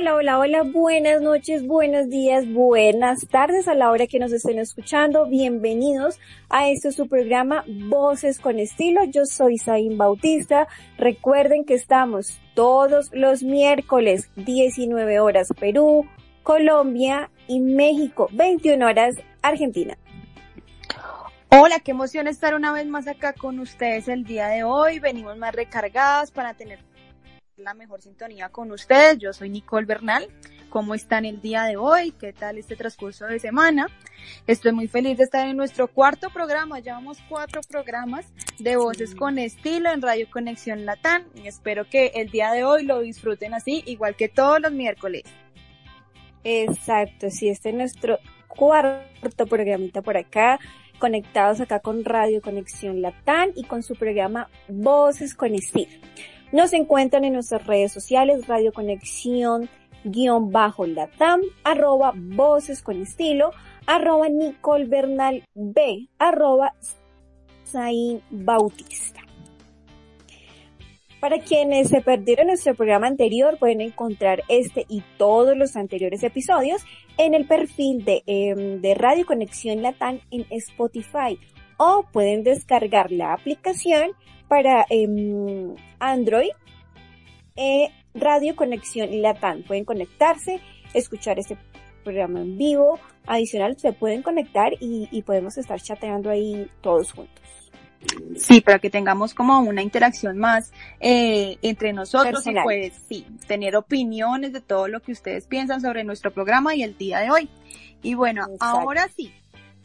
Hola, hola, hola, buenas noches, buenos días, buenas tardes a la hora que nos estén escuchando. Bienvenidos a este su programa Voces con Estilo. Yo soy Zain Bautista. Recuerden que estamos todos los miércoles, 19 horas Perú, Colombia y México, 21 horas Argentina. Hola, qué emoción estar una vez más acá con ustedes el día de hoy. Venimos más recargadas para tener la mejor sintonía con ustedes. Yo soy Nicole Bernal. ¿Cómo están el día de hoy? ¿Qué tal este transcurso de semana? Estoy muy feliz de estar en nuestro cuarto programa. Llevamos cuatro programas de voces con estilo en Radio Conexión Latán y espero que el día de hoy lo disfruten así, igual que todos los miércoles. Exacto, sí, este es nuestro cuarto programita por acá, conectados acá con Radio Conexión Latán y con su programa Voces con Estilo. Nos encuentran en nuestras redes sociales, Radio Conexión guion bajo latam, arroba voces con estilo, arroba Nicole Bernal B, arroba Zain Bautista. Para quienes se perdieron nuestro programa anterior, pueden encontrar este y todos los anteriores episodios en el perfil de, em, de Radio Conexión Latam en Spotify o pueden descargar la aplicación para em, Android, eh, Radio Conexión Latam. Pueden conectarse, escuchar este programa en vivo. Adicional, se pueden conectar y, podemos estar chateando ahí todos juntos. Sí, para que tengamos como una interacción más eh, entre nosotros y pues sí, tener opiniones de todo lo que ustedes piensan sobre nuestro programa y el día de hoy. Y bueno, ahora sí,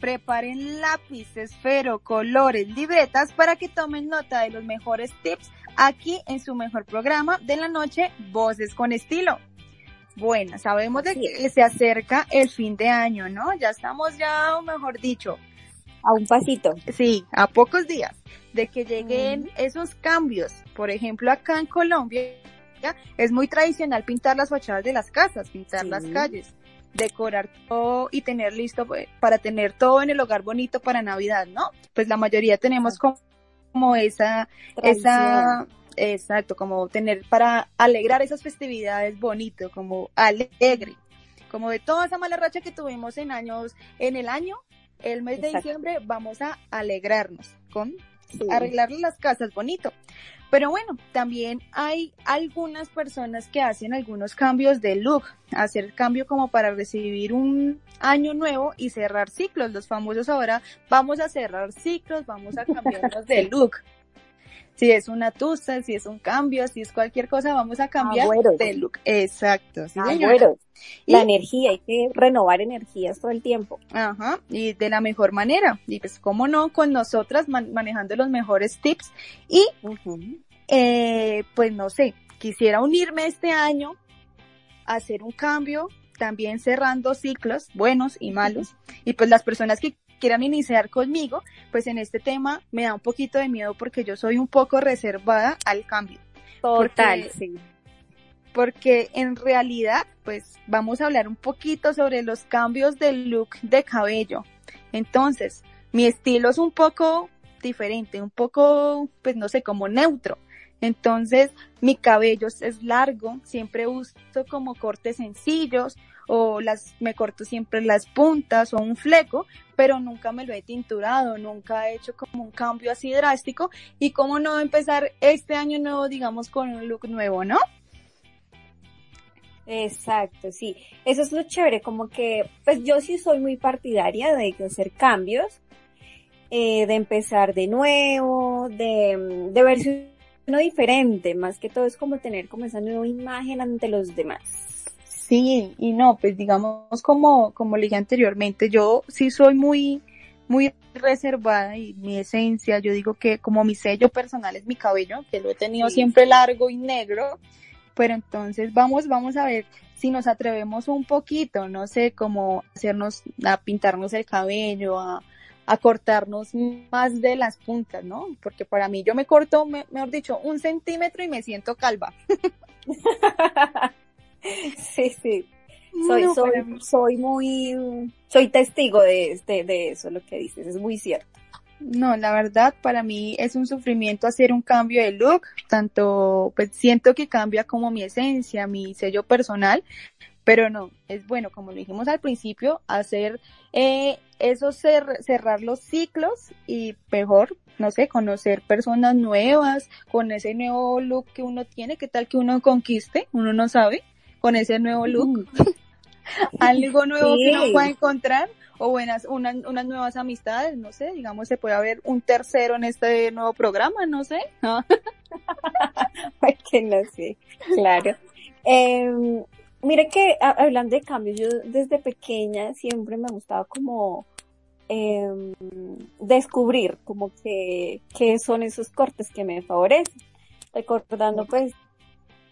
Preparen lápiz, esfero, colores, libretas para que tomen nota de los mejores tips aquí en su mejor programa de la noche, Voces con Estilo. Bueno, sabemos de que se acerca el fin de año, ¿no? Ya estamos ya, mejor dicho, a un pasito. Sí, a pocos días de que lleguen esos cambios. Por ejemplo, acá en Colombia es muy tradicional pintar las fachadas de las casas, pintar las calles decorar todo y tener listo pues, para tener todo en el hogar bonito para Navidad, ¿no? Pues la mayoría tenemos como, como esa, esa, exacto, como tener para alegrar esas festividades bonito, como alegre, como de toda esa mala racha que tuvimos en años, en el año, el mes de diciembre vamos a alegrarnos con arreglar las casas bonito. Pero bueno, también hay algunas personas que hacen algunos cambios de look, hacer cambio como para recibir un año nuevo y cerrar ciclos. Los famosos ahora vamos a cerrar ciclos, vamos a cambiarnos de look si es una tusa, si es un cambio, si es cualquier cosa, vamos a cambiar de look. Exacto. Sí, La energía, hay que renovar energías todo el tiempo. Ajá, y de la mejor manera. Y pues, cómo no, con nosotras manejando los mejores tips. Y, eh, pues no sé, quisiera unirme este año a hacer un cambio, también cerrando ciclos buenos y malos. Y pues las personas que quieran iniciar conmigo, pues en este tema me da un poquito de miedo porque yo soy un poco reservada al cambio. Total, sí. Porque en realidad, pues vamos a hablar un poquito sobre los cambios del look de cabello. Entonces, mi estilo es un poco diferente, un poco, pues no sé, como neutro. Entonces, mi cabello es largo, siempre uso como cortes sencillos o las me corto siempre las puntas o un fleco, pero nunca me lo he tinturado, nunca he hecho como un cambio así drástico y cómo no empezar este año nuevo, digamos, con un look nuevo, ¿no? Exacto, sí. Eso es lo chévere, como que, pues yo sí soy muy partidaria de hacer cambios, eh, de empezar de nuevo, de, de verse uno diferente, más que todo es como tener como esa nueva imagen ante los demás. Sí, y no, pues digamos como, como le dije anteriormente, yo sí soy muy, muy reservada y mi esencia, yo digo que como mi sello personal es mi cabello, que lo he tenido siempre largo y negro, pero entonces vamos, vamos a ver si nos atrevemos un poquito, no sé, como hacernos, a pintarnos el cabello, a, a cortarnos más de las puntas, ¿no? Porque para mí yo me corto, mejor dicho, un centímetro y me siento calva. sí, sí. Soy, soy, soy muy, soy testigo de, este, de eso, lo que dices, es muy cierto. No, la verdad para mí es un sufrimiento hacer un cambio de look, tanto pues siento que cambia como mi esencia, mi sello personal, pero no, es bueno, como lo dijimos al principio, hacer eh, eso, cerrar los ciclos y mejor, no sé, conocer personas nuevas con ese nuevo look que uno tiene, qué tal que uno conquiste, uno no sabe, con ese nuevo look, algo nuevo que uno pueda encontrar o buenas, unas nuevas amistades, no sé, digamos, se puede haber un tercero en este nuevo programa, no sé. que no sé, claro. Eh, mire que hablando de cambios, yo desde pequeña siempre me gustaba como eh, descubrir como que, que son esos cortes que me favorecen. Recordando pues,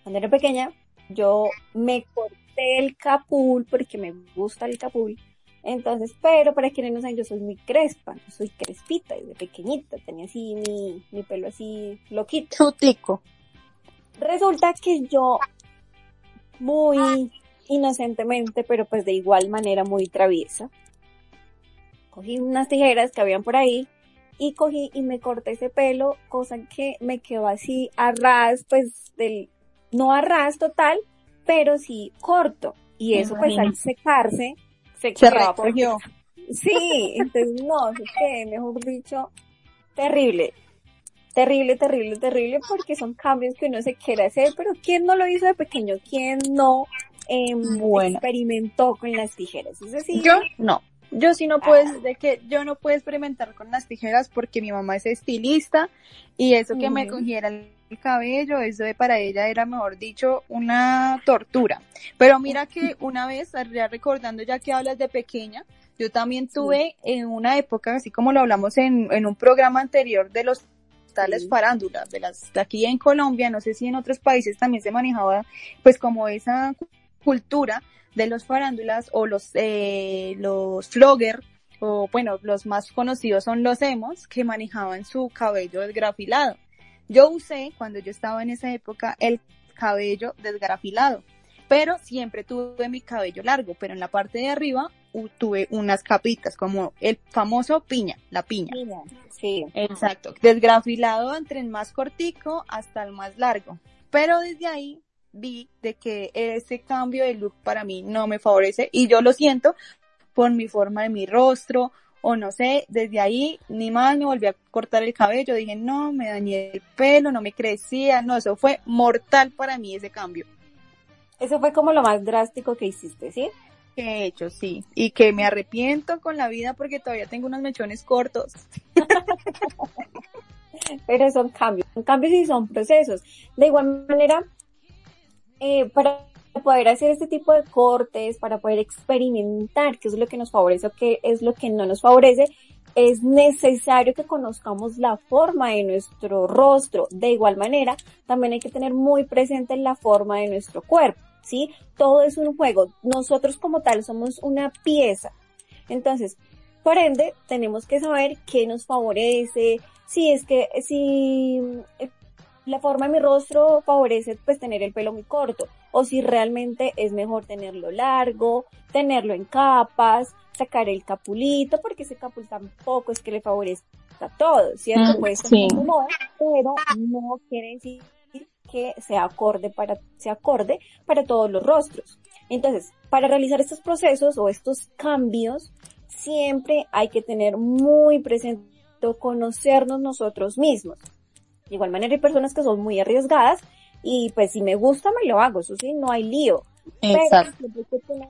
cuando era pequeña, yo me corté el capul porque me gusta el capul entonces, pero para quienes no saben, yo soy muy crespa, soy crespita desde pequeñita, tenía así mi, mi pelo así loquito. Chutico. Resulta que yo, muy inocentemente, pero pues de igual manera muy traviesa, cogí unas tijeras que habían por ahí y cogí y me corté ese pelo, cosa que me quedó así a ras, pues del, no a ras total, pero sí corto. Y eso pues al secarse, se, recogió. Sí, entonces no, es que mejor dicho, terrible. Terrible, terrible, terrible, porque son cambios que uno se quiere hacer, pero ¿quién no lo hizo de pequeño? ¿Quién no em, experimentó con las tijeras? Es decir, yo no. Yo sí no puedo, ah. de que yo no puedo experimentar con las tijeras porque mi mamá es estilista y eso que me cogiera el cabello, eso de para ella era, mejor dicho, una tortura. Pero mira que una vez, ya recordando ya que hablas de pequeña, yo también tuve en una época, así como lo hablamos en, en un programa anterior de los tales farándulas, de las de aquí en Colombia, no sé si en otros países también se manejaba pues como esa cultura de los farándulas o los, eh, los flogger, o bueno, los más conocidos son los emos, que manejaban su cabello desgrafilado. Yo usé, cuando yo estaba en esa época, el cabello desgrafilado, pero siempre tuve mi cabello largo, pero en la parte de arriba tuve unas capitas, como el famoso piña, la piña. Sí. Exacto. Desgrafilado entre el más cortico hasta el más largo. Pero desde ahí vi de que ese cambio de look para mí no me favorece y yo lo siento por mi forma de mi rostro o no sé, desde ahí ni más me volví a cortar el cabello, dije no, me dañé el pelo, no me crecía, no, eso fue mortal para mí ese cambio. Eso fue como lo más drástico que hiciste, ¿sí? Que he hecho, sí. Y que me arrepiento con la vida porque todavía tengo unos mechones cortos. Pero son cambios, son cambios y son procesos. De igual manera, eh, para poder hacer este tipo de cortes, para poder experimentar qué es lo que nos favorece o qué es lo que no nos favorece, es necesario que conozcamos la forma de nuestro rostro. De igual manera, también hay que tener muy presente la forma de nuestro cuerpo, ¿sí? Todo es un juego. Nosotros como tal somos una pieza. Entonces, por ende, tenemos que saber qué nos favorece, si es que, si la forma de mi rostro favorece pues tener el pelo muy corto o si realmente es mejor tenerlo largo, tenerlo en capas, sacar el capulito porque ese capul tampoco es que le favorezca todo, ¿cierto? pues pero no quiere decir que sea acorde para, sea acorde para todos los rostros. Entonces, para realizar estos procesos o estos cambios, siempre hay que tener muy presente conocernos nosotros mismos. De igual manera hay personas que son muy arriesgadas y pues si me gusta me lo hago, eso sí, no hay lío. Exacto. Pero hay que tener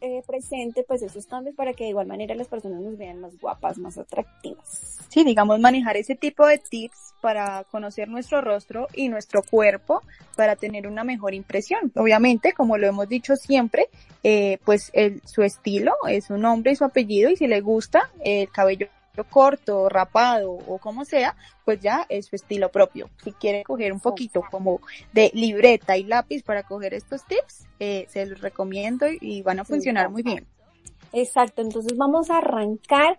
eh, presente pues esos cambios para que de igual manera las personas nos vean más guapas, más atractivas. Sí, digamos manejar ese tipo de tips para conocer nuestro rostro y nuestro cuerpo para tener una mejor impresión. Obviamente, como lo hemos dicho siempre, eh, pues el, su estilo es su nombre y su apellido y si le gusta el cabello corto, rapado o como sea, pues ya es su estilo propio. Si quiere coger un poquito como de libreta y lápiz para coger estos tips, eh, se los recomiendo y van a funcionar muy bien. Exacto, entonces vamos a arrancar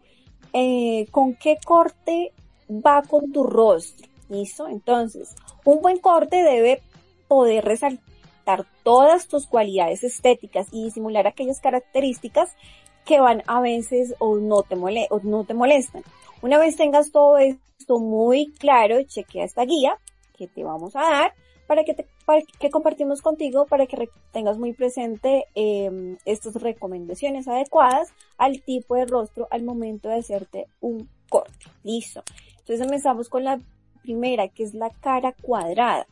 eh, con qué corte va con tu rostro. ¿Listo? Entonces, un buen corte debe poder resaltar todas tus cualidades estéticas y disimular aquellas características que van a veces o no te, mole o no te molestan. Una vez tengas todo esto muy claro, chequea esta guía que te vamos a dar para que, te, para que compartimos contigo para que tengas muy presente eh, estas recomendaciones adecuadas al tipo de rostro al momento de hacerte un corte. Listo. Entonces empezamos con la primera, que es la cara cuadrada.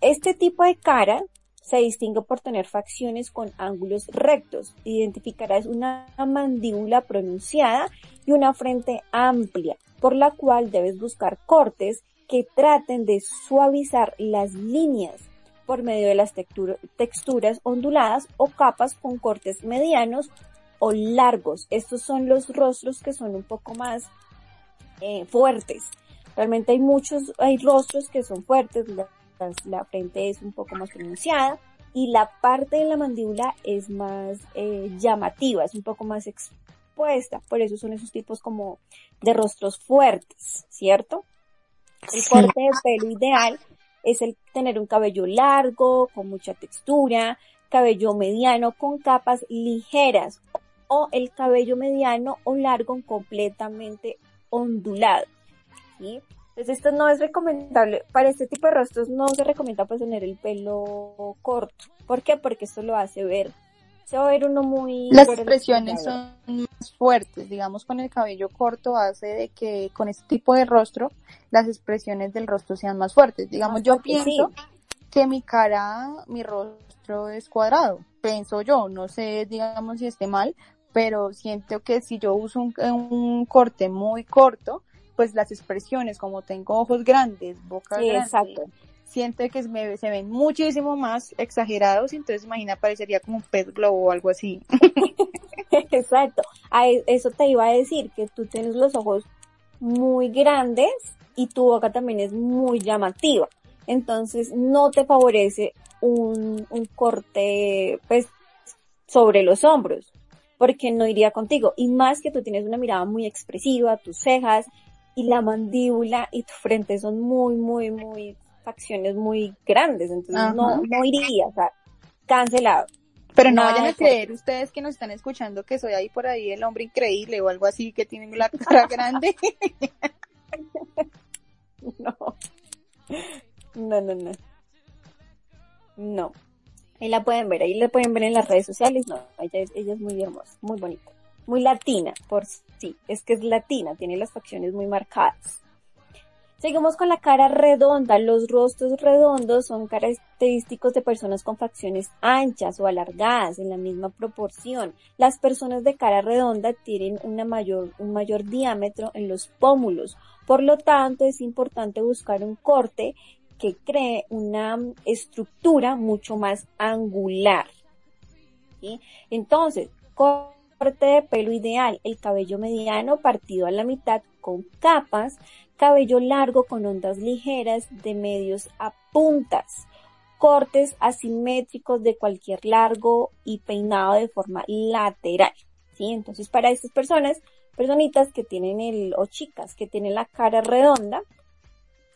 Este tipo de cara se distingue por tener facciones con ángulos rectos. Identificarás una mandíbula pronunciada y una frente amplia, por la cual debes buscar cortes que traten de suavizar las líneas por medio de las texturas onduladas o capas con cortes medianos o largos. Estos son los rostros que son un poco más eh, fuertes. Realmente hay muchos, hay rostros que son fuertes, la, frente es un poco más pronunciada y la parte de la mandíbula es más eh, llamativa, es un poco más expuesta. Por eso son esos tipos como de rostros fuertes, ¿cierto? El corte de pelo ideal es el tener un cabello largo, con mucha textura, cabello mediano con capas ligeras o el cabello mediano o largo completamente ondulado. ¿sí? Entonces esto no es recomendable, para este tipo de rostros no se recomienda pues tener el pelo corto. ¿Por qué? Porque esto lo hace ver, se va a ver uno muy... Las expresiones son más fuertes, digamos con el cabello corto hace de que con este tipo de rostro las expresiones del rostro sean más fuertes. Digamos, yo pienso que mi cara, mi rostro es cuadrado, pienso yo, no sé, digamos si esté mal, pero siento que si yo uso un, corte muy corto, pues las expresiones, como tengo ojos grandes, boca grande, exacto. siento que se ven muchísimo más exagerados, entonces imagina parecería como un pez globo o algo así. exacto, eso te iba a decir, que tú tienes los ojos muy grandes y tu boca también es muy llamativa, entonces no te favorece un, un corte pues sobre los hombros porque no iría contigo. Y más que tú tienes una mirada muy expresiva, tus cejas y la mandíbula y tu frente son muy, muy, muy facciones muy grandes, entonces no, no iría, o sea, cancelado. Pero no vayan a creer ustedes que nos están escuchando que soy ahí por ahí el hombre increíble o algo así que tiene la cara grande. no. No, no, no. No. Ahí la pueden ver, ahí la pueden ver en las redes sociales. No, ella es, ella es muy hermosa, muy bonita. Muy latina, por sí. Es que es latina, tiene las facciones muy marcadas. Seguimos con la cara redonda. Los rostros redondos son característicos de personas con facciones anchas o alargadas en la misma proporción. Las personas de cara redonda tienen mayor, un mayor diámetro en los pómulos. Por lo tanto, es importante buscar un corte que cree una estructura mucho más angular. Entonces, corte de pelo ideal, el cabello mediano partido a la mitad con capas, cabello largo con ondas ligeras de medios a puntas, cortes asimétricos de cualquier largo y peinado de forma lateral. ¿sí? Entonces, para estas personas, personitas que tienen el, o chicas que tienen la cara redonda,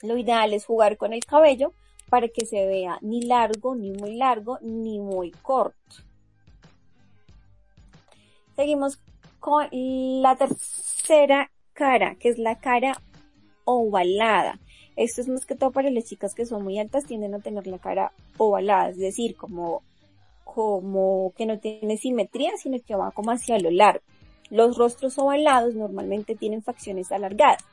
lo ideal es jugar con el cabello para que se vea ni largo, ni muy largo, ni muy corto. Seguimos con la tercera cara, que es la cara ovalada. Esto es más que todo para las chicas que son muy altas, tienden a tener la cara ovalada, es decir, como, como que no tiene simetría, sino que va como hacia lo largo. Los rostros ovalados normalmente tienen facciones alargadas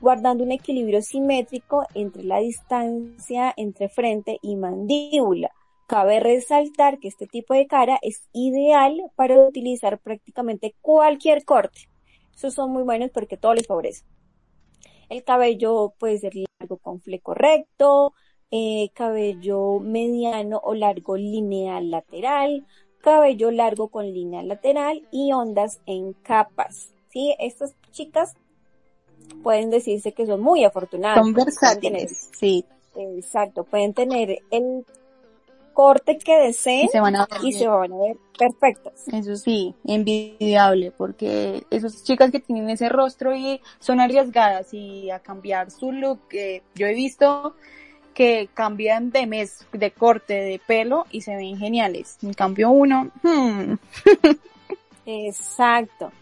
guardando un equilibrio simétrico entre la distancia entre frente y mandíbula. Cabe resaltar que este tipo de cara es ideal para utilizar prácticamente cualquier corte. Esos son muy buenos porque todo les favorece. El cabello puede ser largo con fleco recto, eh, cabello mediano o largo lineal lateral, cabello largo con línea lateral y ondas en capas. ¿sí? Estas chicas pueden decirse que son muy afortunadas. Son versátiles, sí. Exacto, pueden tener el corte que deseen y se van a ver, perfectos. Eso sí, envidiable, porque esas chicas que tienen ese rostro y son arriesgadas y a cambiar su look, eh, yo he visto que cambian de mes, de corte, de pelo y se ven geniales. En cambio uno, hmm. Exacto.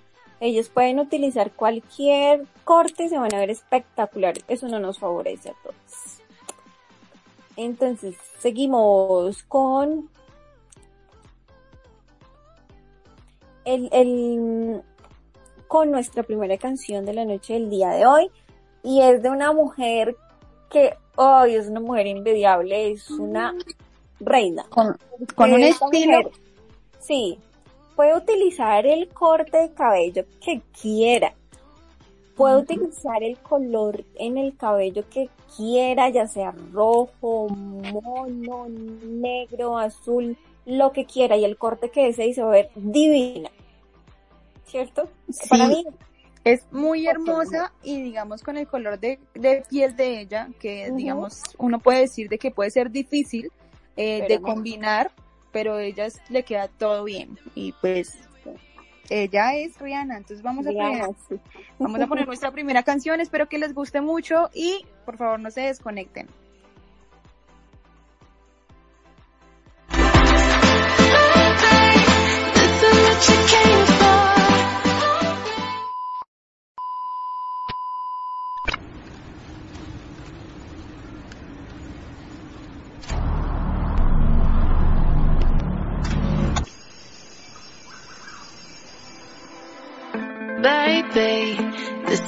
Ellos pueden utilizar cualquier corte y se van a ver espectaculares. Eso no nos favorece a todos. Entonces, seguimos con el, el, con nuestra primera canción de la noche del día de hoy. Y es de una mujer que hoy es una mujer invidiable, es una reina. Con, con un estilo. sí, puede utilizar el corte de cabello que quiera. Puede utilizar el color en el cabello que quiera, ya sea rojo, mono, negro, azul, lo que quiera. Y el corte que desee se va a ver divina. ¿Cierto? Para mí es muy hermosa y digamos con el color de, piel de ella, que digamos uno puede decir de que puede ser difícil eh, de combinar, pero ella le queda todo bien y pues ella es Rihanna, entonces vamos a poner, vamos a poner nuestra primera canción, espero que les guste mucho y por favor no se desconecten.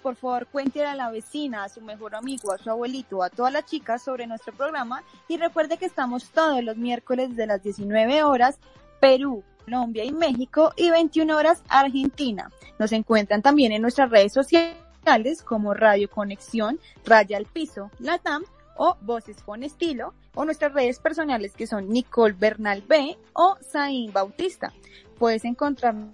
Por favor, cuéntele a la vecina, a su mejor amigo, a su abuelito, a todas las chicas sobre nuestro programa. Y recuerde que estamos todos los miércoles de las 19 horas, Perú, Colombia y México, y 21 horas, Argentina. Nos encuentran también en nuestras redes sociales como Radio Conexión, Raya al Piso, Latam o Voces con Estilo, o nuestras redes personales que son Nicole Bernal B o Zain Bautista. Puedes encontrarnos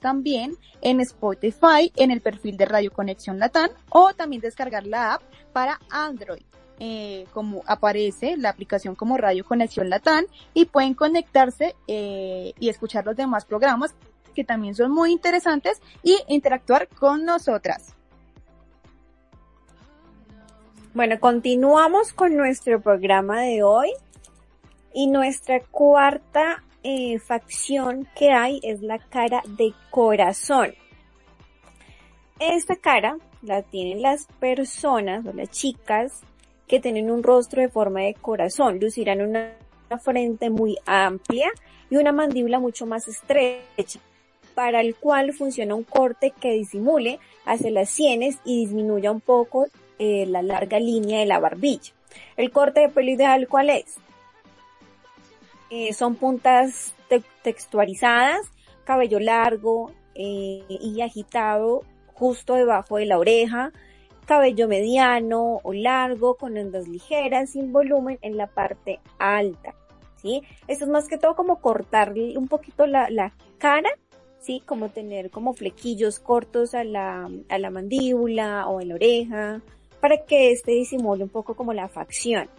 también en Spotify, en el perfil de Radio Conexión Latán o también descargar la app para Android. Eh, como aparece la aplicación como Radio Conexión Latán y pueden conectarse eh, y escuchar los demás programas que también son muy interesantes y interactuar con nosotras. Bueno, continuamos con nuestro programa de hoy y nuestra cuarta eh, facción que hay es la cara de corazón. Esta cara la tienen las personas o las chicas que tienen un rostro de forma de corazón. Lucirán una, frente muy amplia y una mandíbula mucho más estrecha, para el cual funciona un corte que disimule hacia las sienes y disminuya un poco eh, la larga línea de la barbilla. El corte de pelo ideal, ¿cuál es? Eh, son puntas textualizadas, cabello largo eh, y agitado justo debajo de la oreja, cabello mediano o largo con ondas ligeras sin volumen en la parte alta. ¿sí? Esto es más que todo como cortarle un poquito la, la cara, ¿sí? Como tener como flequillos cortos a la, a la mandíbula o en la oreja, para que este disimule un poco como la facción.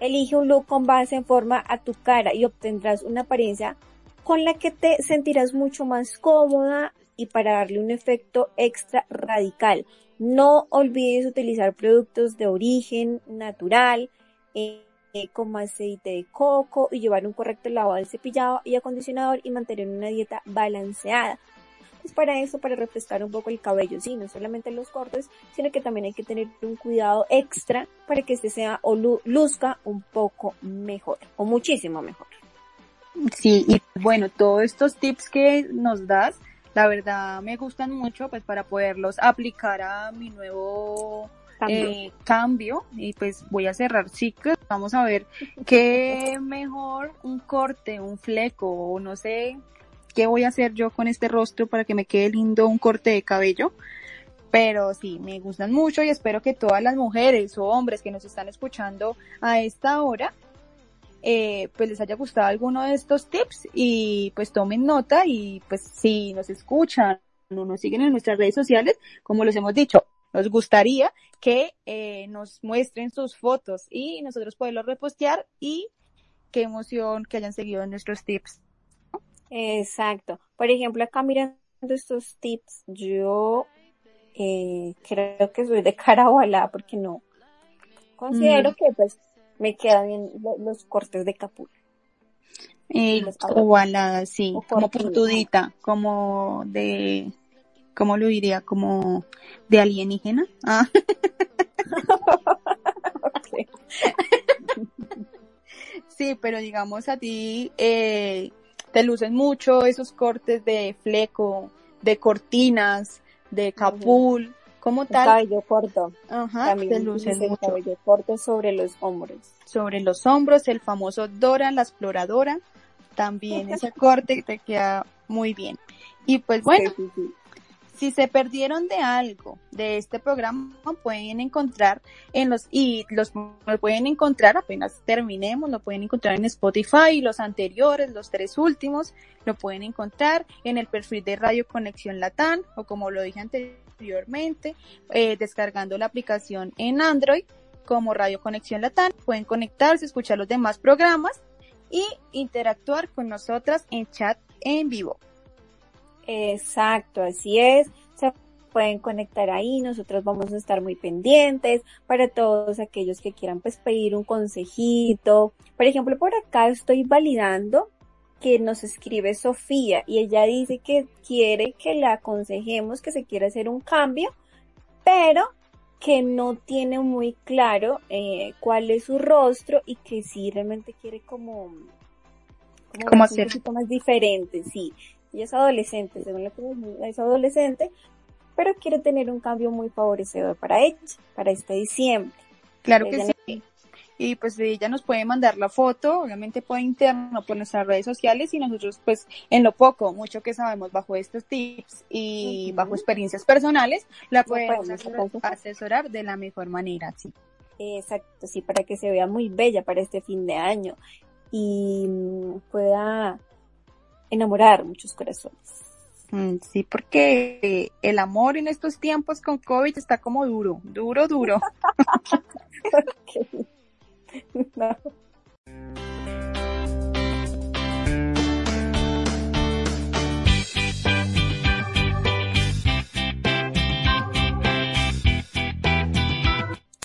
Elige un look con base en forma a tu cara y obtendrás una apariencia con la que te sentirás mucho más cómoda y para darle un efecto extra radical. No olvides utilizar productos de origen natural, eh, como aceite de coco y llevar un correcto lavado de cepillado y acondicionador y mantener una dieta balanceada pues para eso, para refrescar un poco el cabello, sí, no solamente los cortes, sino que también hay que tener un cuidado extra para que este sea o luzca un poco mejor, o muchísimo mejor. Sí, y bueno, todos estos tips que nos das, la verdad me gustan mucho, pues para poderlos aplicar a mi nuevo cambio, eh, cambio y pues voy a cerrar ciclos. Vamos a ver qué mejor un corte, un fleco o no sé qué voy a hacer yo con este rostro para que me quede lindo un corte de cabello. Pero sí, me gustan mucho y espero que todas las mujeres o hombres que nos están escuchando a esta hora, eh, pues les haya gustado alguno de estos tips y pues tomen nota y pues si nos escuchan o nos siguen en nuestras redes sociales, como les hemos dicho, nos gustaría que eh, nos muestren sus fotos y nosotros poderlos repostear y qué emoción que hayan seguido nuestros tips. Exacto. Por ejemplo, acá mirando estos tips, yo eh, creo que soy de cara ovalada porque no considero mm. que pues me quedan bien los cortes de capul. Eh, ovalada, sí, como puntudita, como de, ¿cómo lo diría? Como de alienígena. Ah. sí, pero digamos a ti, eh, te lucen mucho esos cortes de fleco, de cortinas, de capul, como tal. Cabello corto. Ajá, También te lucen mucho. Cabello corto sobre los hombros. Sobre los hombros, el famoso Dora la exploradora. También ese corte te queda muy bien. Y pues bueno, si se perdieron de algo de este programa, pueden encontrar en los, y los pueden encontrar apenas terminemos, lo pueden encontrar en Spotify, los anteriores, los tres últimos, lo pueden encontrar en el perfil de Radio Conexión Latán, o como lo dije anteriormente, eh, descargando la aplicación en Android como Radio Conexión Latán. Pueden conectarse, escuchar los demás programas y interactuar con nosotras en chat en vivo. Exacto, así es. Se pueden conectar ahí, nosotros vamos a estar muy pendientes para todos aquellos que quieran pues pedir un consejito. Por ejemplo, por acá estoy validando que nos escribe Sofía y ella dice que quiere que la aconsejemos que se quiere hacer un cambio, pero que no tiene muy claro eh, cuál es su rostro y que sí realmente quiere como, como hacer un poquito más diferente, sí. Ella es adolescente, según lo que es adolescente, pero quiere tener un cambio muy favorecedor para ella, para este diciembre. Claro que sí y pues ella nos puede mandar la foto, obviamente por interno, por nuestras redes sociales y nosotros pues en lo poco, mucho que sabemos bajo estos tips y bajo experiencias personales, la podemos asesorar de la mejor manera, sí. Exacto, sí, para que se vea muy bella para este fin de año y pueda enamorar muchos corazones. Mm, sí, porque el amor en estos tiempos con COVID está como duro, duro, duro.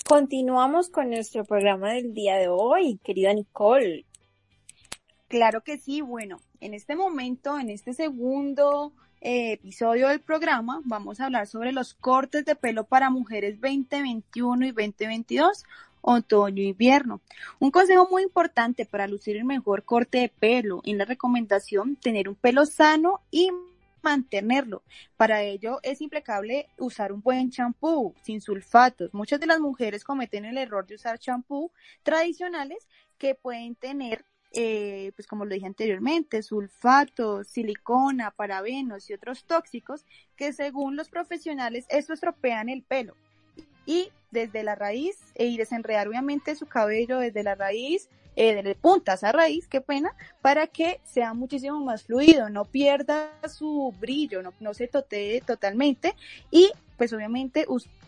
Continuamos con nuestro programa del día de hoy, querida Nicole. Claro que sí, bueno, en este momento, en este segundo eh, episodio del programa, vamos a hablar sobre los cortes de pelo para mujeres 2021 y 2022 otoño-invierno. Un consejo muy importante para lucir el mejor corte de pelo en la recomendación tener un pelo sano y mantenerlo. Para ello es impecable usar un buen champú sin sulfatos. Muchas de las mujeres cometen el error de usar champú tradicionales que pueden tener eh, pues como lo dije anteriormente, sulfatos, silicona, parabenos y otros tóxicos que según los profesionales esto estropean el pelo. Y desde la raíz e y desenredar obviamente su cabello desde la raíz, eh, de puntas a raíz, qué pena, para que sea muchísimo más fluido, no pierda su brillo, no, no se totee totalmente. Y pues obviamente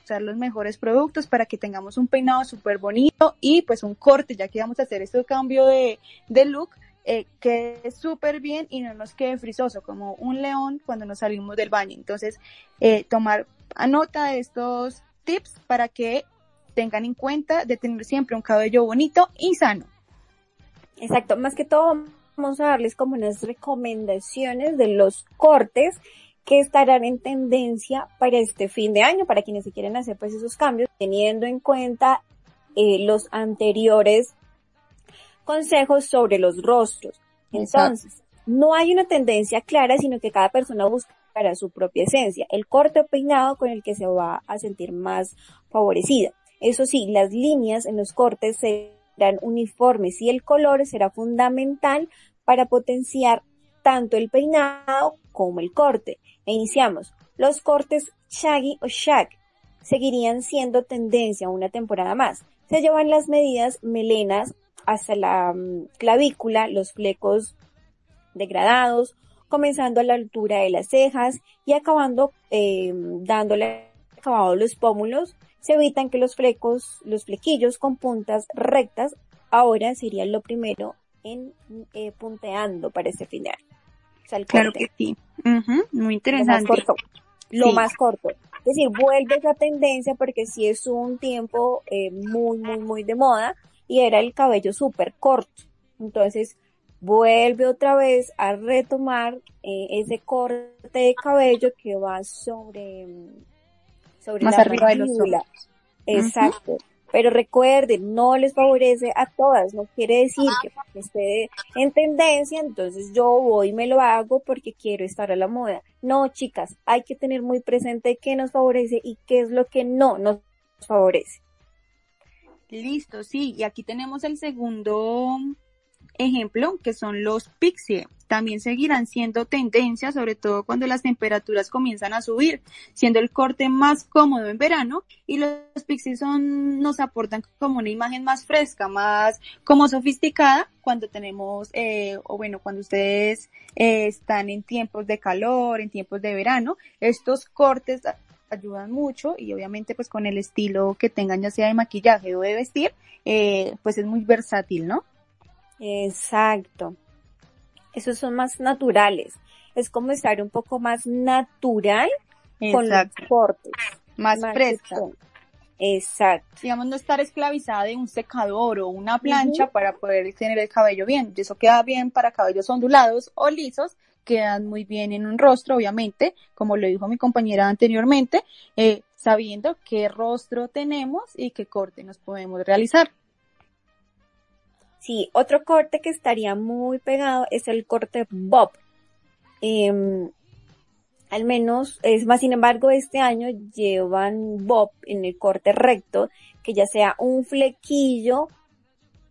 usar los mejores productos para que tengamos un peinado súper bonito y pues un corte, ya que vamos a hacer este cambio de, de look, eh, quede súper bien y no nos quede frisoso, como un león cuando nos salimos del baño. Entonces, eh, tomar nota de estos tips para que tengan en cuenta de tener siempre un cabello bonito y sano. Exacto, más que todo vamos a darles como unas recomendaciones de los cortes que estarán en tendencia para este fin de año, para quienes se quieren hacer pues esos cambios, teniendo en cuenta eh, los anteriores consejos sobre los rostros. Entonces, no hay una tendencia clara, sino que cada persona busca para su propia esencia, el corte o peinado con el que se va a sentir más favorecida. Eso sí, las líneas en los cortes serán uniformes y el color será fundamental para potenciar tanto el peinado como el corte. E iniciamos. Los cortes shaggy o shag seguirían siendo tendencia una temporada más. Se llevan las medidas melenas hasta la mm, clavícula, los flecos degradados, comenzando a la altura de las cejas y acabando eh, dándole acabado los pómulos, se evitan que los flecos, los flequillos con puntas rectas, ahora sería lo primero en eh, punteando para este final. claro que sí. Muy interesante. Lo más corto. Lo más corto. Es decir, vuelve esa tendencia porque sí es un tiempo eh, muy, muy, muy de moda y era el cabello súper corto. Entonces, vuelve otra vez a retomar eh, ese corte de cabello que va sobre, sobre Más arriba de los Exacto. Pero recuerden, no les favorece a todas, no quiere decir que esté en tendencia, entonces yo voy y me lo hago porque quiero estar a la moda. No, chicas, hay que tener muy presente qué nos favorece y qué es lo que no nos favorece. Listo, sí, y aquí tenemos el segundo ejemplo, que son los pixie. También seguirán siendo tendencia, sobre todo cuando las temperaturas comienzan a subir, siendo el corte más cómodo en verano y los pixie son, nos aportan como una imagen más fresca, más como sofisticada cuando tenemos, eh, o bueno, cuando ustedes eh, están en tiempos de calor, en tiempos de verano, estos cortes ayudan mucho y obviamente pues con el estilo que tengan ya sea de maquillaje o de vestir, eh, pues es muy versátil, ¿no? Exacto. Esos son más naturales. Es como estar un poco más natural con los cortes. Más, fresca. Exacto. Digamos, no estar esclavizada de un secador o una plancha para poder tener el cabello bien. Eso queda bien para cabellos ondulados o lisos, quedan muy bien en un rostro, obviamente, como lo dijo mi compañera anteriormente, eh, sabiendo qué rostro tenemos y qué corte nos podemos realizar. Sí, otro corte que estaría muy pegado es el corte bob. Em, al menos, es más, sin embargo, este año llevan bob en el corte recto, que ya sea un flequillo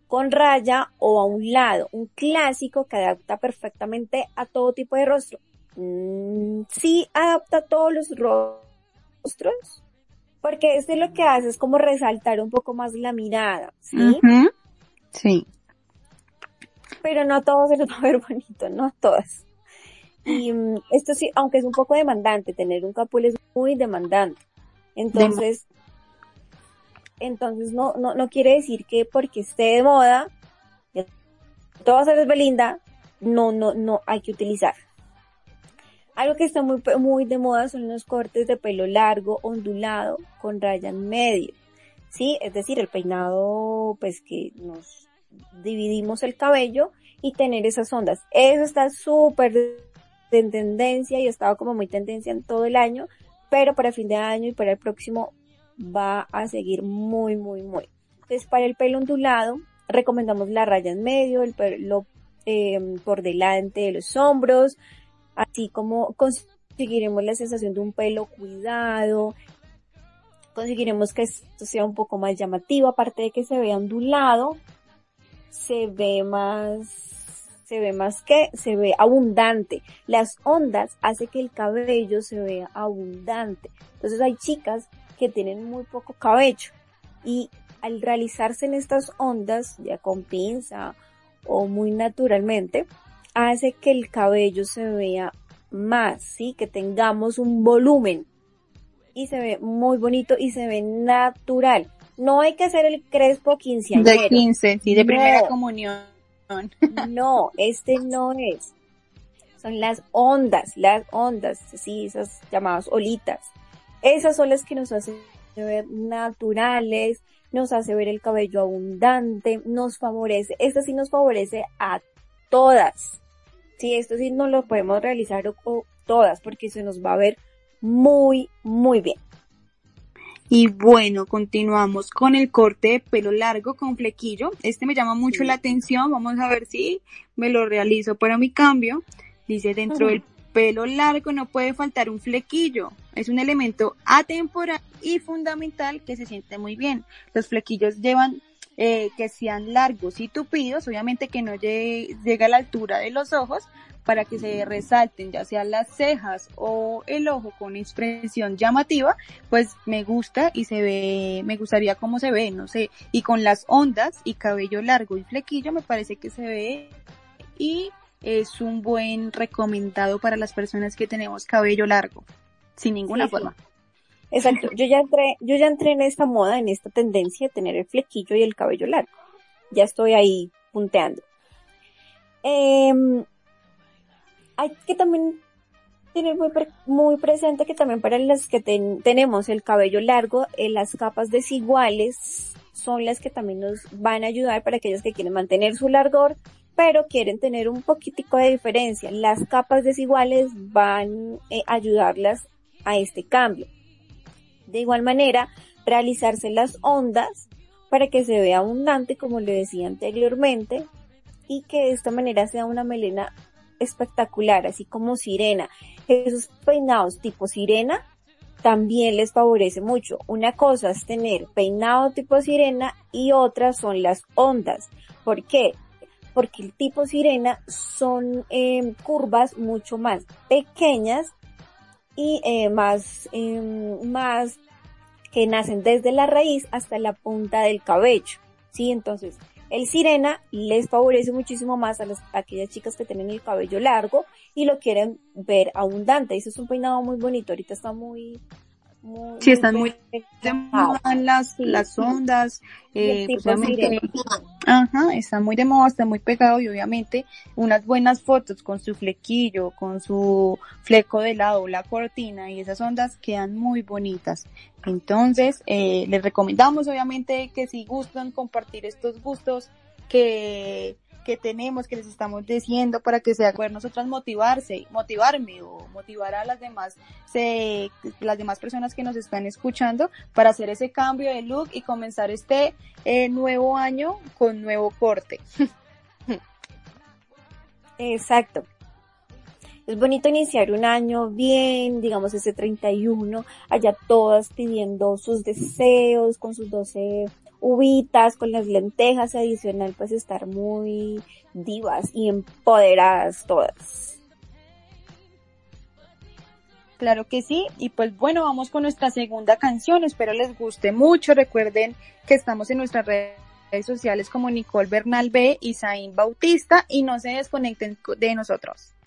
con raya o a un lado, un clásico que adapta perfectamente a todo tipo de rostro. Mm, sí adapta a todos los rostros, porque este lo que hace es como resaltar un poco más la mirada, ¿sí? Sí. Pero no a todos se les va a ver bonito, no a todas. Y mm, esto sí, aunque es un poco demandante, tener un capul es muy demandante. Entonces, entonces no, no, no quiere decir que porque esté de moda, todo se Belinda, no, no, no hay que utilizar. Algo que está muy, muy de moda son los cortes de pelo largo, ondulado, con raya en medio. Sí, es decir, el peinado, pues que nos dividimos el cabello y tener esas ondas. Eso está súper de tendencia y estaba como muy tendencia en todo el año, pero para fin de año y para el próximo va a seguir muy, muy, muy. Entonces, para el pelo ondulado, recomendamos la raya en medio, el pelo em, por delante de los hombros, así como conseguiremos la sensación de un pelo cuidado, conseguiremos que esto sea un poco más llamativo, aparte de que se vea ondulado, se ve más se ve más que, se ve abundante. Las ondas hace que el cabello se vea abundante. Entonces hay chicas que tienen muy poco cabello y al realizarse en estas ondas, ya con pinza o muy naturalmente, hace que el cabello se vea más, ¿sí? Que tengamos un volumen y se ve muy bonito y se ve natural. No hay que hacer el crespo quinceañero. De 15, sí, de primera comunión. No, este no es. Son las ondas, las ondas, sí, esas llamadas olitas. Esas son las que nos hacen ver naturales, nos hace ver el cabello abundante, nos favorece, esto sí nos favorece a todas. Sí, esto sí no lo podemos realizar todas porque se nos va a ver muy, muy bien. Y bueno, continuamos con el corte de pelo largo con flequillo. Este me llama mucho la atención. Vamos a ver si me lo realizo para mi cambio. Dice, dentro del pelo largo no puede faltar un flequillo. Es un elemento atemporal y fundamental que se siente muy bien. Los flequillos llevan eh, que sean largos y tupidos, obviamente que no llegue, llegue a la altura de los ojos, para que se resalten ya sea las cejas o el ojo con expresión llamativa, pues me gusta y se ve, me gustaría cómo se ve, no sé, y con las ondas y cabello largo y flequillo me parece que se ve y es un buen recomendado para las personas que tenemos cabello largo, sin ninguna forma. Exacto, yo ya entré, yo ya entré en esta moda, en esta tendencia de tener el flequillo y el cabello largo. Ya estoy ahí punteando. Eh, hay que también tener muy, muy presente que también para las que tenemos el cabello largo, eh, las capas desiguales son las que también nos van a ayudar para aquellos que quieren mantener su largor, pero quieren tener un poquitico de diferencia. Las capas desiguales van eh, a ayudarlas a este cambio. De igual manera, realizarse las ondas para que se vea abundante, como le decía anteriormente, y que de esta manera sea una melena espectacular, así como sirena. Esos peinados tipo sirena también les favorece mucho. Una cosa es tener peinado tipo sirena y otra son las ondas. ¿Por qué? Porque el tipo sirena son em, curvas mucho más pequeñas y eh, más, em, más que nacen desde la raíz hasta la punta del cabello. ¿Sí? Entonces, el sirena les favorece muchísimo más a, las, aquellas chicas que tienen el cabello largo y lo quieren ver abundante. Eso es un peinado muy bonito. Ahorita está muy, Muy, Sí, están muy pegados. de las, Sí. las ondas, eh, pues, obviamente, ajá, está muy de moda, está muy pegado y obviamente unas buenas fotos con su flequillo, con su fleco de lado, la cortina y esas ondas quedan muy bonitas. Entonces, eh, les recomendamos obviamente que si gustan compartir estos gustos que, que tenemos, que les estamos diciendo para que sea poder nosotras motivarse, motivarme o motivar a las demás, se, las demás personas que nos están escuchando para hacer ese cambio de look y comenzar este eh, nuevo año con nuevo corte. Exacto. Es bonito iniciar un año bien, digamos ese 31, allá todas pidiendo sus deseos con sus 12 uvitas, con las lentejas adicional, pues estar muy divas y empoderadas todas. Claro que sí, y pues bueno, vamos con nuestra segunda canción, espero les guste mucho, recuerden que estamos en nuestras redes sociales como Nicole Bernal B y Zain Bautista y no se desconecten de nosotros.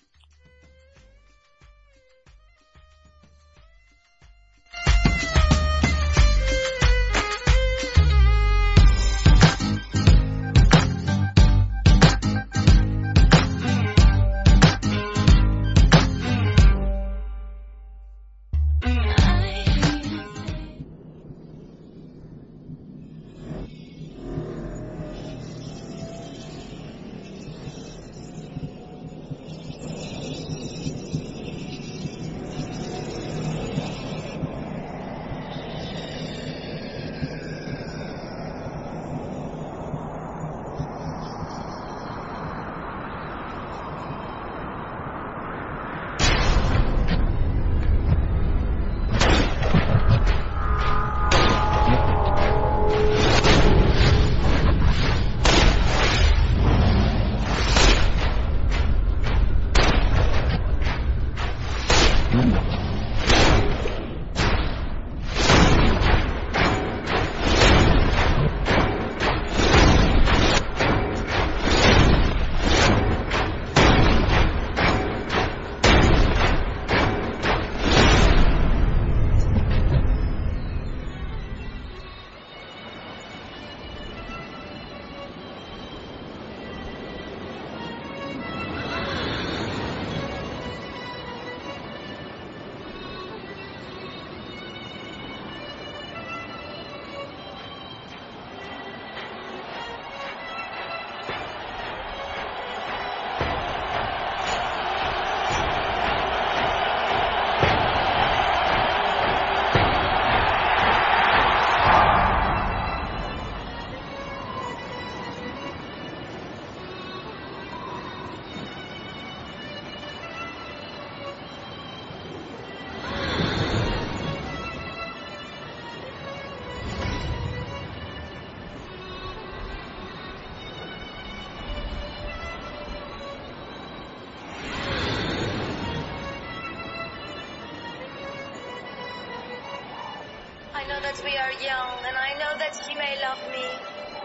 Are young, and I know that she may love me,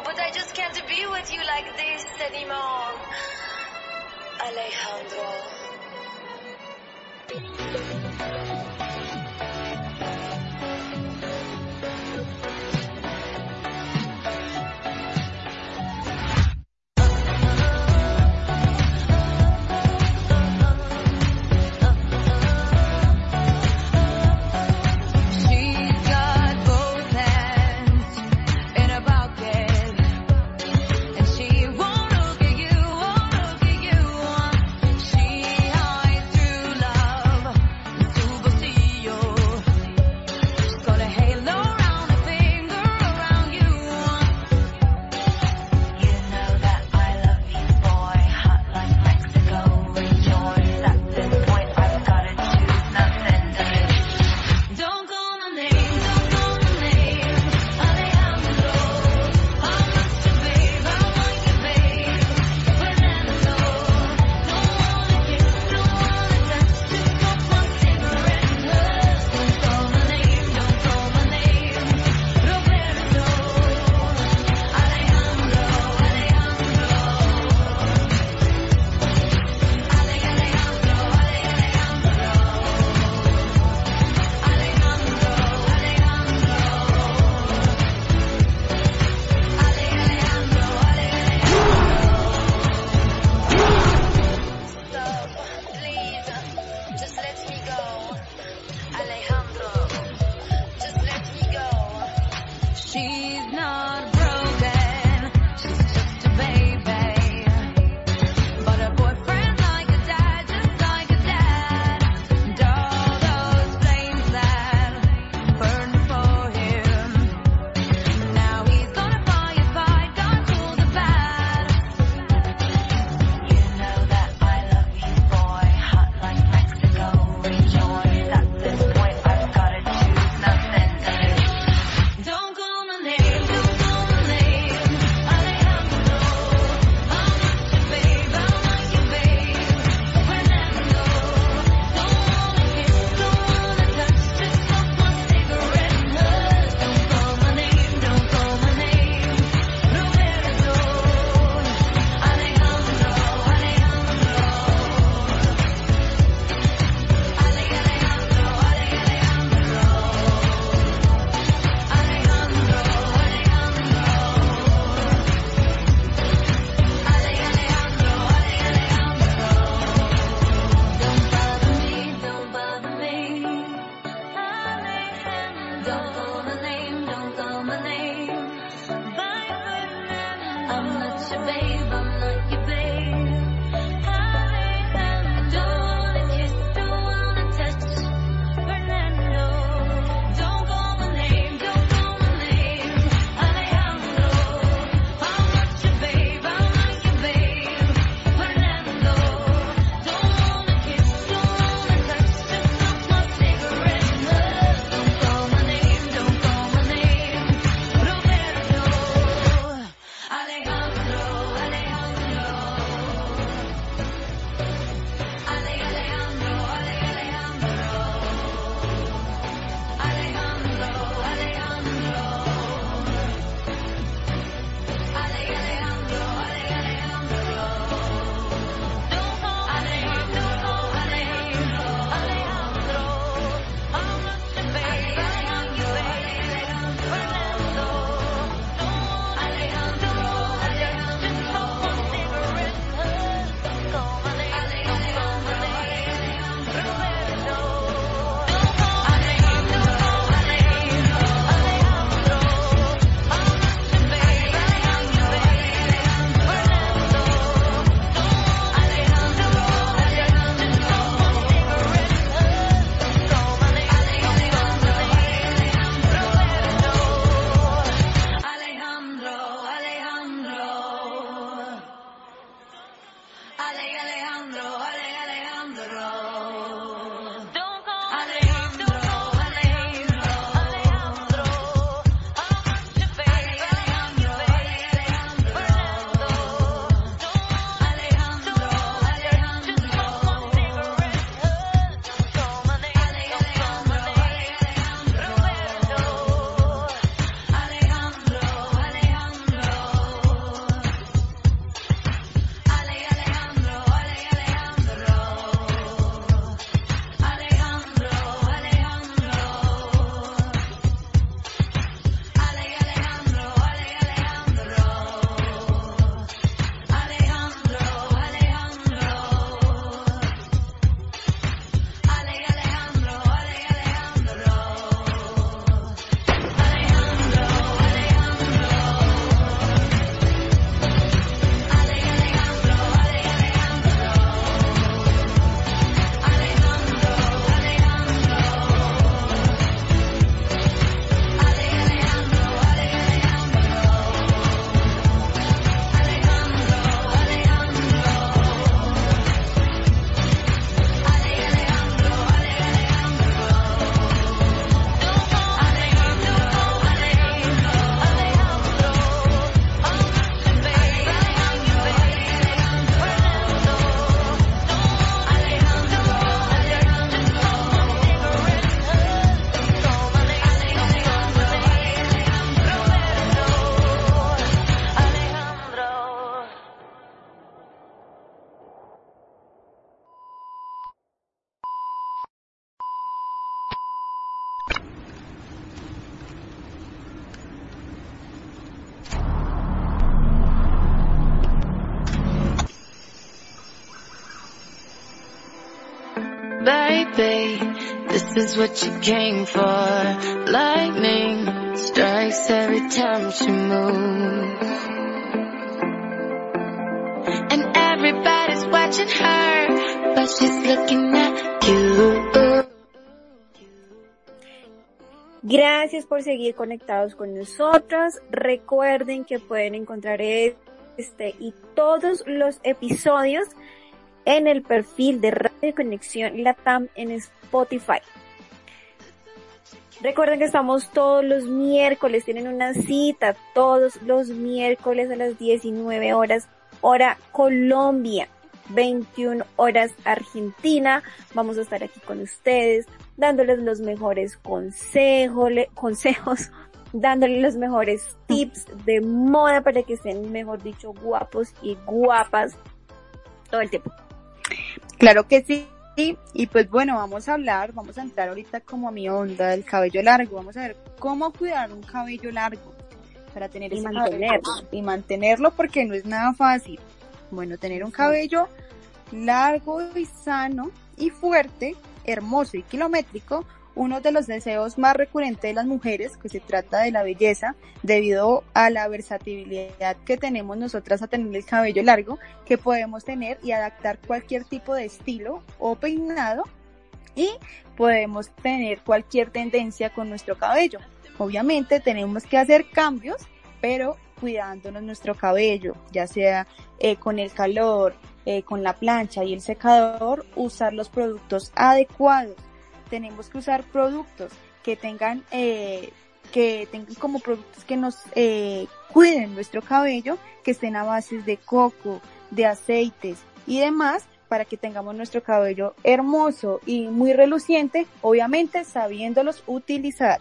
but I just can't be with you like this anymore. Alejandro. Is what you came for. Lightning strikes every time she moves. And everybody's watching her, but she's looking at you. Gracias por seguir conectados con nosotros. Recuerden que pueden encontrar este y todos los episodios en el perfil de Radio Conexión Latam en Spotify. Recuerden que estamos todos los miércoles, tienen una cita todos los miércoles a las 19 horas, hora Colombia, 21 horas Argentina. Vamos a estar aquí con ustedes, dándoles los mejores consejos, consejos, dándoles los mejores tips de moda para que estén, mejor dicho, guapos y guapas todo el tiempo. Claro que sí. Y pues bueno, vamos a hablar, vamos a entrar ahorita como a mi onda del cabello largo. Vamos a ver cómo cuidar un cabello largo para tener Y ese mantenerlo. cabello y mantenerlo porque no es nada fácil. Bueno, tener un cabello largo y sano y fuerte, hermoso y kilométrico, uno de los deseos más recurrentes de las mujeres, que se trata de la belleza, debido a la versatilidad que tenemos nosotras a tener el cabello largo, que podemos tener y adaptar cualquier tipo de estilo o peinado y podemos tener cualquier tendencia con nuestro cabello. Obviamente tenemos que hacer cambios, pero cuidándonos nuestro cabello, ya sea eh, con el calor, eh, con la plancha y el secador, usar los productos adecuados. Tenemos que usar productos que tengan, eh, que tengan como productos que nos eh, cuiden nuestro cabello, que estén a bases de coco, de aceites y demás, para que tengamos nuestro cabello hermoso y muy reluciente, obviamente sabiéndolos utilizar.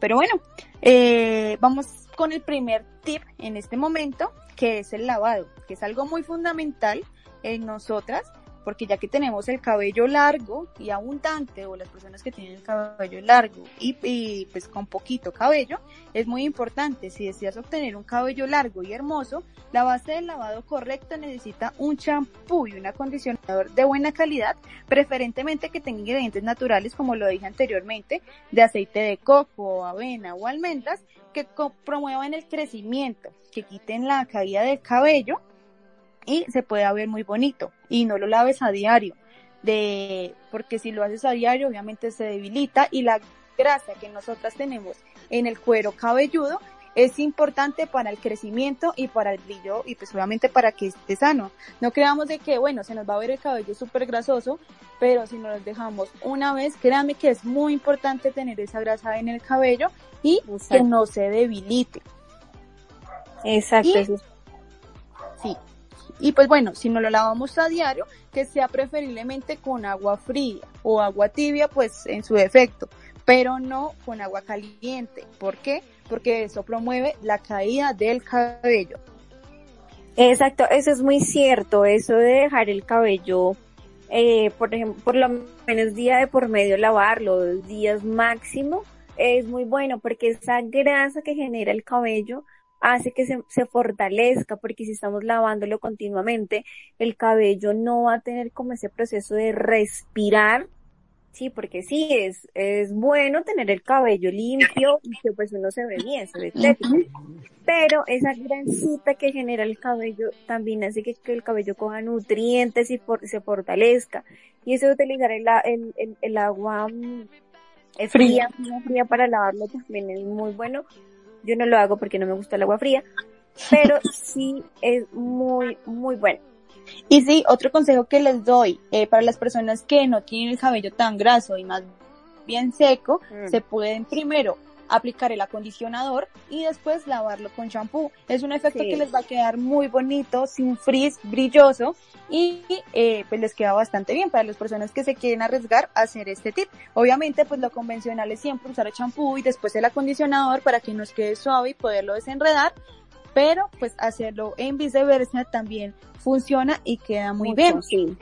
Pero bueno, eh, vamos con el primer tip en este momento, que es el lavado, que es algo muy fundamental en nosotras, porque ya que tenemos el cabello largo y abundante, o las personas que tienen el cabello largo y, y, pues con poquito cabello, es muy importante, si deseas obtener un cabello largo y hermoso, la base del lavado correcto necesita un champú y un acondicionador de buena calidad, preferentemente que tenga ingredientes naturales, como lo dije anteriormente, de aceite de coco, avena o almendras, que promuevan el crecimiento, que quiten la caída del cabello y se pueda ver muy bonito y no lo laves a diario de porque si lo haces a diario obviamente se debilita y la grasa que nosotras tenemos en el cuero cabelludo es importante para el crecimiento y para el brillo y pues obviamente para que esté sano. No creamos de que bueno, se nos va a ver el cabello súper grasoso, pero si nos lo dejamos una vez, créanme que es muy importante tener esa grasa en el cabello y que Exacto. no se debilite. Exacto, Y- Sí. Y pues bueno, si no lo lavamos a diario, que sea preferiblemente con agua fría o agua tibia, pues en su defecto, pero no con agua caliente. ¿Por qué? Porque eso promueve la caída del cabello. Exacto, eso es muy cierto, eso de dejar el cabello, eh, por ejemplo, por lo menos día de por medio lavarlo, dos días máximo, es muy bueno porque esa grasa que genera el cabello hace que se, se fortalezca, porque si estamos lavándolo continuamente, el cabello no va a tener como ese proceso de respirar, sí, porque sí, es, es bueno tener el cabello limpio y que pues uno se ve bien, se ve estético pero esa grancita que genera el cabello también hace que, que el cabello coja nutrientes y for- se fortalezca. Y eso de utilizar el, el, el, el agua mm, fría, fría, fría para lavarlo también es muy bueno. Yo no lo hago porque no me gusta el agua fría, pero sí es muy, muy bueno. Y sí, otro consejo que les doy eh, para las personas que no tienen el cabello tan graso y más bien seco, Mm. se pueden primero aplicar el acondicionador y después lavarlo con champú. Es un efecto Sí. que les va a quedar muy bonito, sin frizz, brilloso y eh, pues les queda bastante bien para las personas que se quieren arriesgar a hacer este tip. Obviamente pues lo convencional es siempre usar el champú y después el acondicionador para que nos quede suave y poderlo desenredar, pero pues hacerlo en viceversa también funciona y queda muy Mucho, bien. Sí.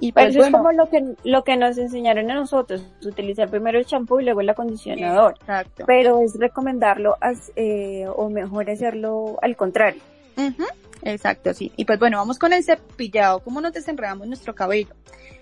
Y Pero pues eso es como lo que, lo que nos enseñaron a nosotros, utilizar primero el champú y luego el acondicionador. exacto. Pero es recomendarlo, eh, o mejor hacerlo al contrario. Ujú, Exacto, sí. Y pues bueno, vamos con el cepillado. ¿Cómo nos desenredamos nuestro cabello?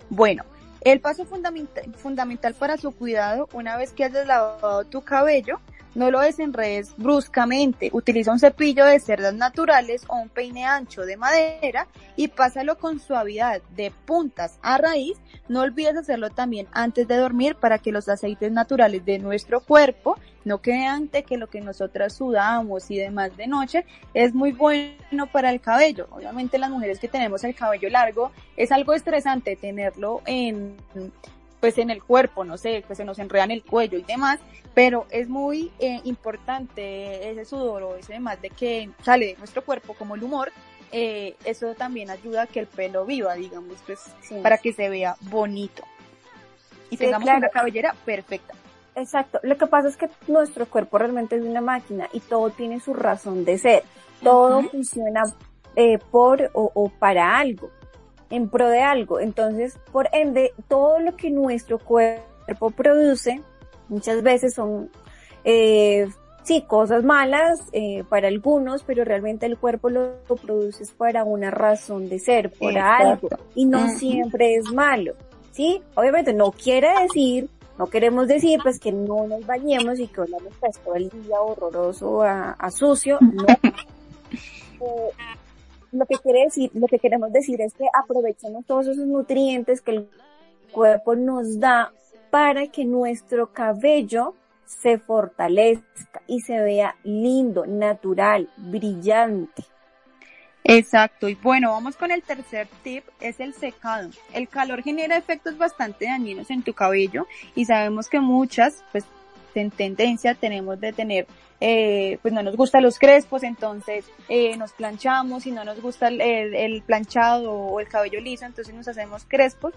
Bueno, El paso fundamental, fundamental para su cuidado, una vez que hayas lavado tu cabello, no lo desenredes bruscamente. Utiliza un cepillo de cerdas naturales o un peine ancho de madera y pásalo con suavidad de puntas a raíz. No olvides hacerlo también antes de dormir para que los aceites naturales de nuestro cuerpo no queden de que lo que nosotras sudamos y demás de noche es muy bueno para el cabello. Obviamente las mujeres que tenemos el cabello largo es algo estresante tenerlo en pues en el cuerpo, no sé, que se nos enredan el cuello y demás, pero es muy eh, importante ese sudor o ese demás de que sale de nuestro cuerpo como el humor, eh, eso también ayuda a que el pelo viva, digamos, pues Sí. para que se vea bonito y Sí, tengamos claro. una cabellera perfecta. Exacto. Lo que pasa es que nuestro cuerpo realmente es una máquina y todo tiene su razón de ser. Todo funciona eh, por o, o para algo, en pro de algo. Entonces, por ende, todo lo que nuestro cuerpo produce muchas veces son, eh, sí, cosas malas eh, para algunos, pero realmente el cuerpo lo, lo produce es para una razón de ser, por Exacto. algo. Y no siempre es malo. ¿sí? Obviamente no quiere decir, no queremos decir pues que no nos bañemos y que olamos pues todo el día horroroso a, a sucio, no. Eh, lo que quiere decir, lo que queremos decir es que aprovechemos todos esos nutrientes que el cuerpo nos da para que nuestro cabello se fortalezca y se vea lindo, natural, brillante. Exacto, y bueno, vamos con el tercer tip, es el secado. El calor genera efectos bastante dañinos en tu cabello y sabemos que muchas, pues en tendencia tenemos de tener, eh, pues no nos gustan los crespos, entonces eh, nos planchamos y no nos gusta el, el- el planchado o el cabello liso, entonces nos hacemos crespos.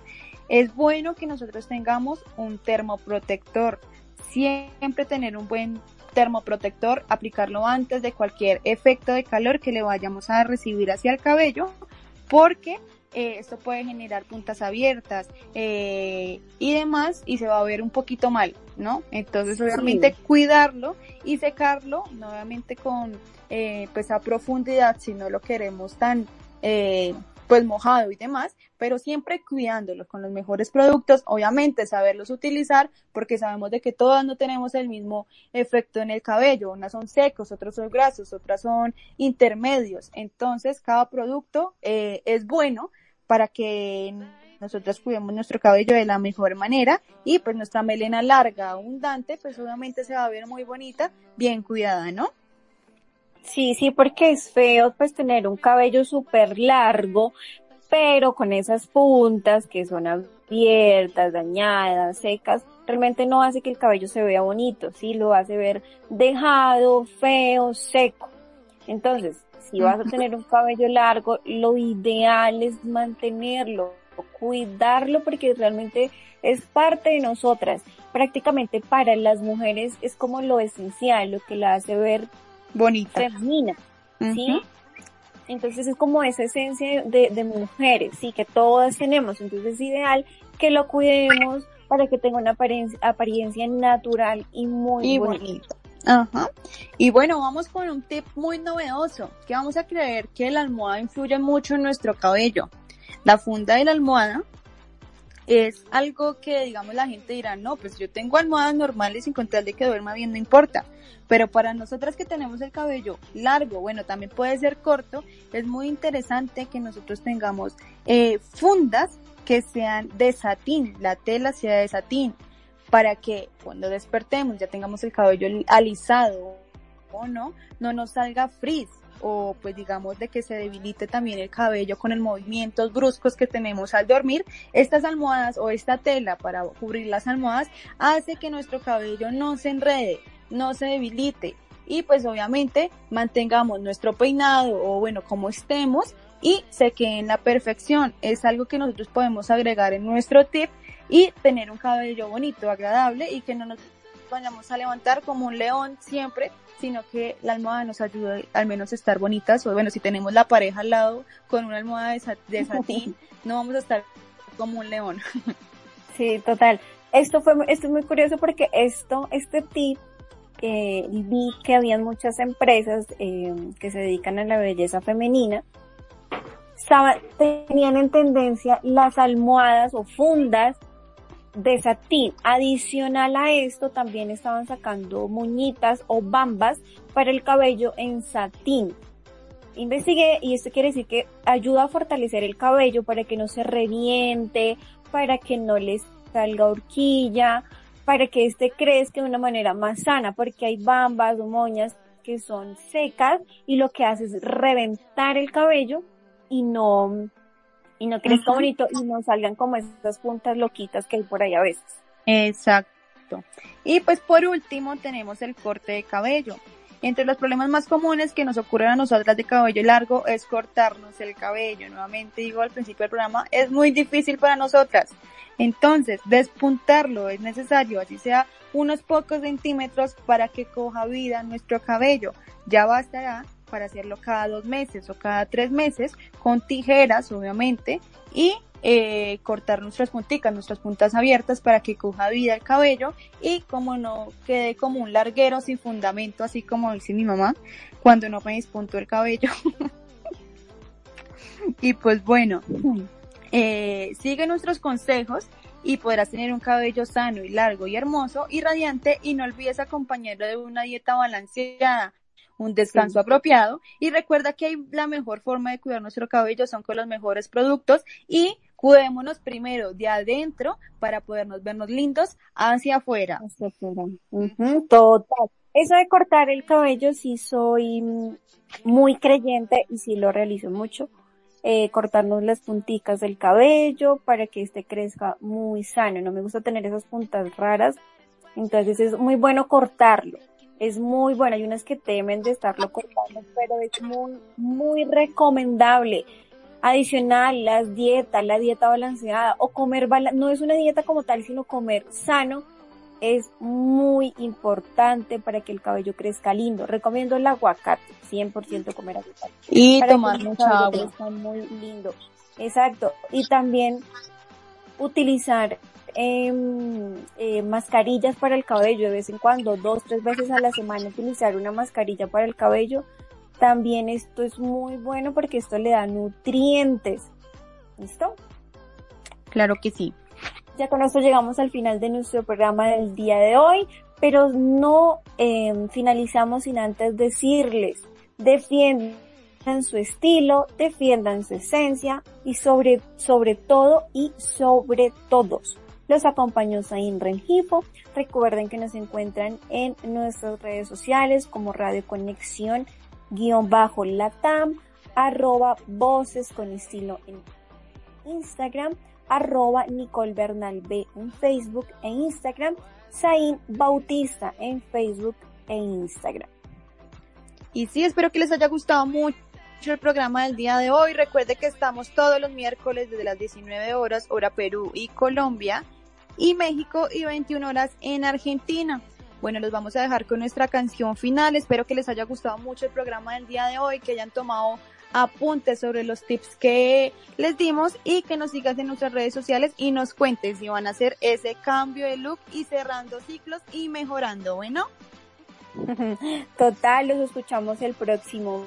Es bueno que nosotros tengamos un termoprotector, siempre tener un buen termoprotector, aplicarlo antes de cualquier efecto de calor que le vayamos a recibir hacia el cabello, porque eh, esto puede generar puntas abiertas eh, y demás y se va a ver un poquito mal, ¿no? Entonces obviamente cuidarlo y secarlo, no obviamente con eh, pues a profundidad si no lo queremos tan eh, pues mojado y demás, pero siempre cuidándolo con los mejores productos, obviamente saberlos utilizar porque sabemos de que todas no tenemos el mismo efecto en el cabello, unas son secos, otros son grasos, otras son intermedios, entonces cada producto eh, es bueno para que nosotros cuidemos nuestro cabello de la mejor manera y pues nuestra melena larga, abundante, pues obviamente se va a ver muy bonita, bien cuidada, ¿no? Sí, sí, porque es feo pues tener un cabello súper largo, pero con esas puntas que son abiertas, dañadas, secas, realmente no hace que el cabello se vea bonito, sí, lo hace ver dejado, feo, seco. Entonces, si vas a tener un cabello largo, lo ideal es mantenerlo, cuidarlo porque realmente es parte de nosotras. Prácticamente para las mujeres es como lo esencial, lo que la hace ver Bonita. femenina, ¿sí? Entonces es como esa esencia de, de mujeres, sí, que todas tenemos. Entonces es ideal que lo cuidemos para que tenga una apariencia, apariencia natural y muy y bonita. Ajá. Y bueno, vamos con un tip muy novedoso, que vamos a creer que la almohada influye mucho en nuestro cabello. La funda de la almohada es algo que, digamos, la gente dirá, no, pues yo tengo almohadas normales sin contar de que duerma bien, no importa. Pero para nosotras que tenemos el cabello largo, bueno, también puede ser corto, es muy interesante que nosotros tengamos eh, fundas que sean de satín, la tela sea de satín, para que cuando despertemos ya tengamos el cabello alisado o no, no nos salga frizz o pues digamos de que se debilite también el cabello con el movimientos bruscos que tenemos al dormir. Estas almohadas o esta tela para cubrir las almohadas hace que nuestro cabello no se enrede, no se debilite y pues obviamente mantengamos nuestro peinado o bueno como estemos y se quede en la perfección. Es algo que nosotros podemos agregar en nuestro tip y tener un cabello bonito, agradable y que no nos vayamos a levantar como un león siempre, sino que la almohada nos ayude al menos a estar bonitas o bueno, si tenemos la pareja al lado con una almohada de, sa- de satín, no vamos a estar como un león. Sí, total. Esto fue, esto es muy curioso porque esto, este tip, eh, vi que habían muchas empresas eh, que se dedican a la belleza femenina, estaba- tenían en tendencia las almohadas o fundas de satín. Adicional a esto, también estaban sacando muñitas o bambas para el cabello en satín. Investigué y esto quiere decir que ayuda a fortalecer el cabello para que no se reviente, para que no les salga horquilla, para que este crezca de una manera más sana, porque hay bambas o moñas que son secas y lo que hace es reventar el cabello y no, y no crezca Ujú. bonito y no salgan como esas puntas loquitas que hay por ahí a veces. Exacto. Y pues por último tenemos el corte de cabello. Entre los problemas más comunes que nos ocurren a nosotras de cabello largo es cortarnos el cabello. Nuevamente digo al principio del programa, es muy difícil para nosotras. Entonces, despuntarlo es necesario, así sea unos pocos centímetros para que coja vida nuestro cabello. Ya bastará para hacerlo cada dos meses o cada tres meses con tijeras, obviamente, y eh, cortar nuestras punticas, nuestras puntas abiertas para que coja vida el cabello y como no quede como un larguero sin fundamento, así como dice mi mamá, cuando no me despunto el cabello. y pues bueno, eh, sigue nuestros consejos y podrás tener un cabello sano y largo y hermoso y radiante y no olvides acompañarlo de una dieta balanceada, un descanso Sí. apropiado y recuerda que hay la mejor forma de cuidar nuestro cabello son con los mejores productos y cuidémonos primero de adentro para podernos vernos lindos hacia afuera. Hacia afuera. Ujú, total. Eso de cortar el cabello sí soy muy creyente y sí lo realizo mucho. Eh, cortarnos las punticas del cabello para que este crezca muy sano. No me gusta tener esas puntas raras. Entonces es muy bueno cortarlo. Es muy bueno. Hay unas que temen de estarlo cortando, pero es muy, muy recomendable. Adicional, las dietas, la dieta balanceada o comer, no es una dieta como tal, sino comer sano es muy importante para que el cabello crezca lindo. Recomiendo el aguacate, 100% comer aguacate. Y Para tomar mucha agua. crezca muy lindo. Exacto. Y también utilizar em, eh, mascarillas para el cabello de vez en cuando, dos, tres veces a la semana utilizar una mascarilla para el cabello. También esto es muy bueno porque esto le da nutrientes. ¿Listo? Claro que sí. Ya con esto llegamos al final de nuestro programa del día de hoy, pero no eh, finalizamos sin antes decirles, defiendan su estilo, defiendan su esencia y sobre, sobre todo y sobre todos. Los acompañó Zain Rengifo. Recuerden que nos encuentran en nuestras redes sociales como Radio Conexión guion bajo Latam, arroba voces con estilo en Instagram, arroba Nicole Bernal B en Facebook e Instagram, Zain Bautista en Facebook e Instagram. Y sí, espero que les haya gustado mucho el programa del día de hoy. Recuerde que estamos todos los miércoles desde las 19 horas, hora Perú y Colombia, y México y 21 horas en Argentina. Bueno, los vamos a dejar con nuestra canción final. Espero que les haya gustado mucho el programa del día de hoy, que hayan tomado apuntes sobre los tips que les dimos y que nos sigas en nuestras redes sociales y nos cuentes si van a hacer ese cambio de look y cerrando ciclos y mejorando. Bueno, Total, los escuchamos el próximo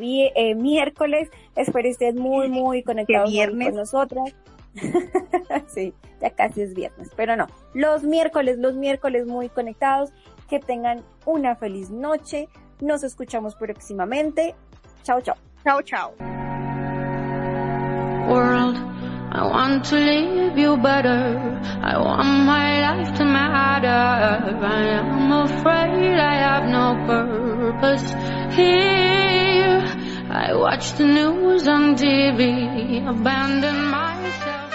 eh, miércoles. Espero estén muy, muy conectados viernes. con nosotras. sí, ya casi es viernes, pero no. Los miércoles, los miércoles muy conectados. Que tengan una feliz noche. Nos escuchamos próximamente. Chao, chao. chao, chao. world. I want to leave you better. I want my life to matter. I am afraid I have no purpose here. I watch the news on TV, abandon myself.